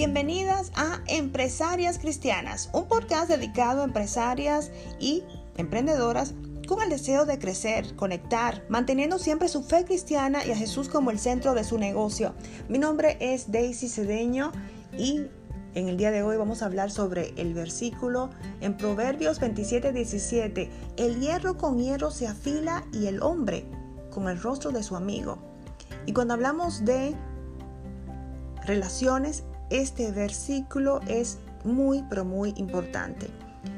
Bienvenidas a Empresarias Cristianas, un podcast dedicado a empresarias y emprendedoras con el deseo de crecer, conectar, manteniendo siempre su fe cristiana y a Jesús como el centro de su negocio. Mi nombre es Daisy Cedeño y en el día de hoy vamos a hablar sobre el versículo en Proverbios 27, 17. El hierro con hierro se afila y el hombre con el rostro de su amigo. Y cuando hablamos de relaciones, este versículo es muy, pero muy importante.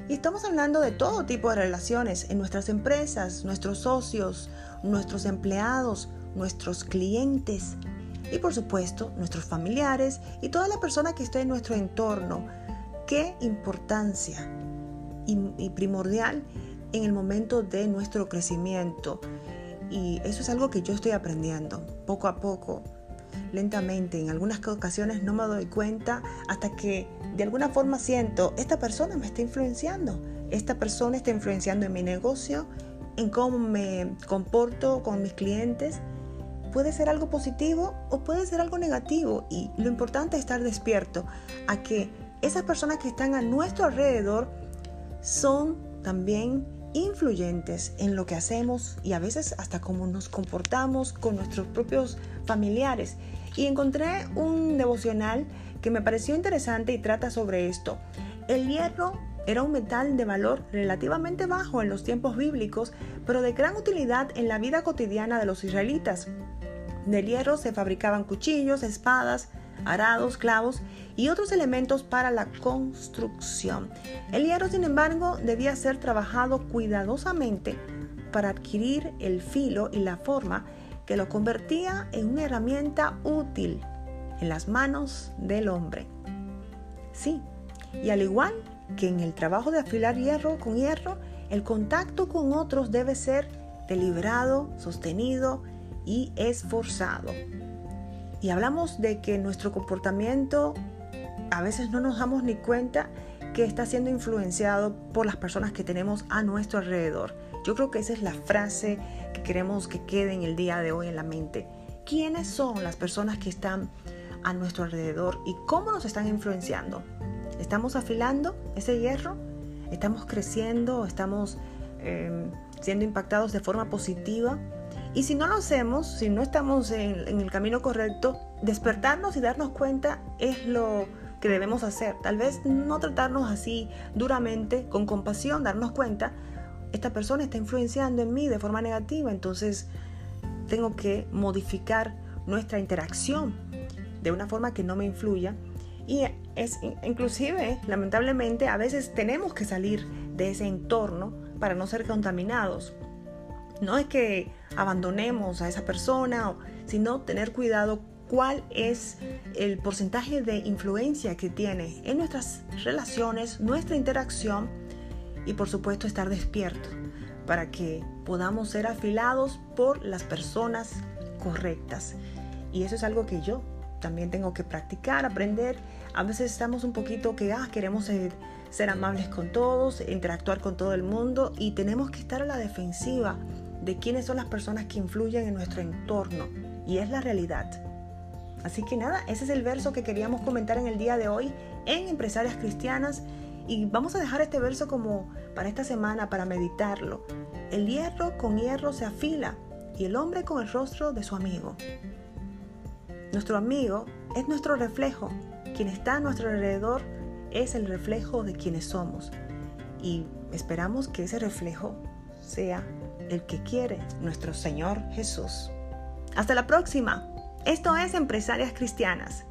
Y estamos hablando de todo tipo de relaciones en nuestras empresas, nuestros socios, nuestros empleados, nuestros clientes y por supuesto nuestros familiares y toda la persona que esté en nuestro entorno. Qué importancia y, primordial en el momento de nuestro crecimiento. Y eso es algo que yo estoy aprendiendo poco a poco lentamente. En algunas ocasiones no me doy cuenta hasta que de alguna forma siento, esta persona me está influenciando. Esta persona está influenciando en mi negocio, en cómo me comporto con mis clientes. Puede ser algo positivo o puede ser algo negativo. Y lo importante es estar despierto a que esas personas que están a nuestro alrededor son también influyentes en lo que hacemos y a veces hasta cómo nos comportamos con nuestros propios familiares. Y encontré un devocional que me pareció interesante y trata sobre esto. El hierro era un metal de valor relativamente bajo en los tiempos bíblicos, pero de gran utilidad en la vida cotidiana de los israelitas. Del hierro se fabricaban cuchillos, espadas, arados, clavos y otros elementos para la construcción. El hierro, sin embargo, debía ser trabajado cuidadosamente para adquirir el filo y la forma que lo convertía en una herramienta útil en las manos del hombre. Sí, y al igual que en el trabajo de afilar hierro con hierro, el contacto con otros debe ser deliberado, sostenido y esforzado. Y hablamos de que nuestro comportamiento a veces no nos damos ni cuenta que está siendo influenciado por las personas que tenemos a nuestro alrededor. Yo creo que esa es la frase que queremos que quede en el día de hoy en la mente. ¿Quiénes son las personas que están a nuestro alrededor y cómo nos están influenciando? ¿Estamos afilando ese hierro? ¿Estamos creciendo? ¿Estamos em, siendo impactados de forma positiva? Y si no lo hacemos, si no estamos en, en el camino correcto, despertarnos y darnos cuenta es lo que debemos hacer. Tal vez no tratarnos así duramente, con compasión, darnos cuenta, esta persona está influenciando en mí de forma negativa, entonces tengo que modificar nuestra interacción de una forma que no me influya. Y es inclusive, lamentablemente, a veces tenemos que salir de ese entorno para no ser contaminados. No es que abandonemos a esa persona, sino tener cuidado cuál es el porcentaje de influencia que tiene en nuestras relaciones, nuestra interacción y por supuesto estar despierto para que podamos ser afilados por las personas correctas. Y eso es algo que yo también tengo que practicar, aprender. A veces estamos un poquito que ah, queremos ser, ser amables con todos, interactuar con todo el mundo y tenemos que estar a la defensiva de quiénes son las personas que influyen en nuestro entorno. Y es la realidad. Así que nada, ese es el verso que queríamos comentar en el día de hoy en Empresarias Cristianas. Y vamos a dejar este verso como para esta semana, para meditarlo. El hierro con hierro se afila y el hombre con el rostro de su amigo. Nuestro amigo es nuestro reflejo. Quien está a nuestro alrededor es el reflejo de quienes somos. Y esperamos que ese reflejo sea el que quiere nuestro Señor Jesús. Hasta la próxima. Esto es Empresarias Cristianas.